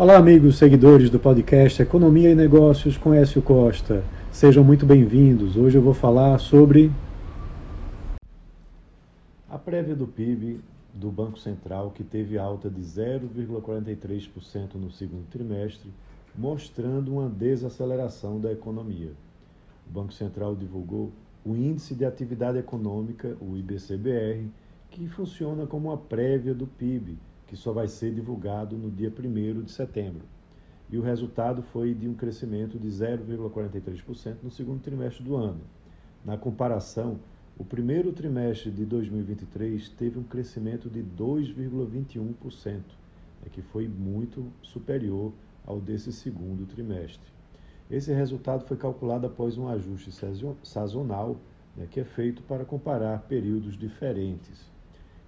Olá, amigos seguidores do podcast Economia e Negócios com Écio Costa. Sejam muito bem-vindos. Hoje eu vou falar sobre a prévia do PIB do Banco Central, que teve alta de 0,43% no segundo trimestre, mostrando uma desaceleração da economia. O Banco Central divulgou o Índice de Atividade Econômica, o IBCBR, que funciona como uma prévia do PIB que só vai ser divulgado no dia 1 de setembro. E o resultado foi de um crescimento de 0,43% no segundo trimestre do ano. Na comparação, o primeiro trimestre de 2023 teve um crescimento de 2,21%, é que foi muito superior ao desse segundo trimestre. Esse resultado foi calculado após um ajuste sazonal, né, que é feito para comparar períodos diferentes.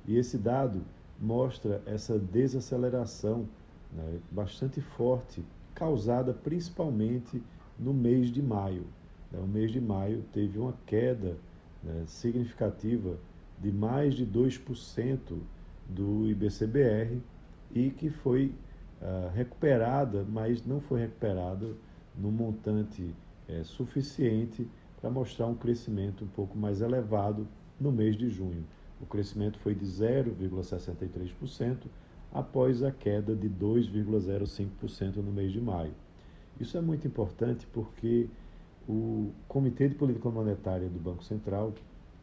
E esse dado mostra essa desaceleração né, bastante forte, causada principalmente no mês de maio. Né, o mês de maio teve uma queda né, significativa de mais de 2% do IBCBR e que foi uh, recuperada, mas não foi recuperada no montante é, suficiente para mostrar um crescimento um pouco mais elevado no mês de junho. O crescimento foi de 0,63% após a queda de 2,05% no mês de maio. Isso é muito importante porque o Comitê de Política Monetária do Banco Central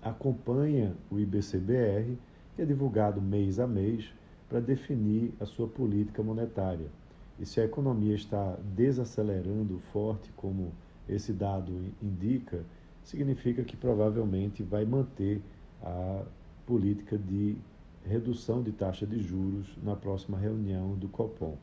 acompanha o IBCBR, que é divulgado mês a mês, para definir a sua política monetária. E se a economia está desacelerando forte, como esse dado indica, significa que provavelmente vai manter a política de redução de taxa de juros na próxima reunião do Copom.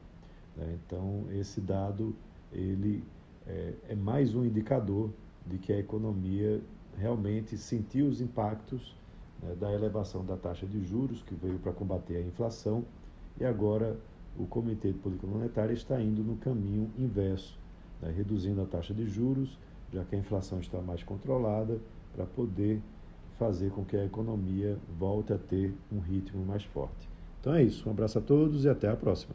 Né? Então, esse dado ele é, é mais um indicador de que a economia realmente sentiu os impactos né, da elevação da taxa de juros, que veio para combater a inflação, e agora o Comitê de Política Monetária está indo no caminho inverso, né, reduzindo a taxa de juros, já que a inflação está mais controlada, para poder fazer com que a economia volte a ter um ritmo mais forte. Então é isso. Um abraço a todos e até a próxima.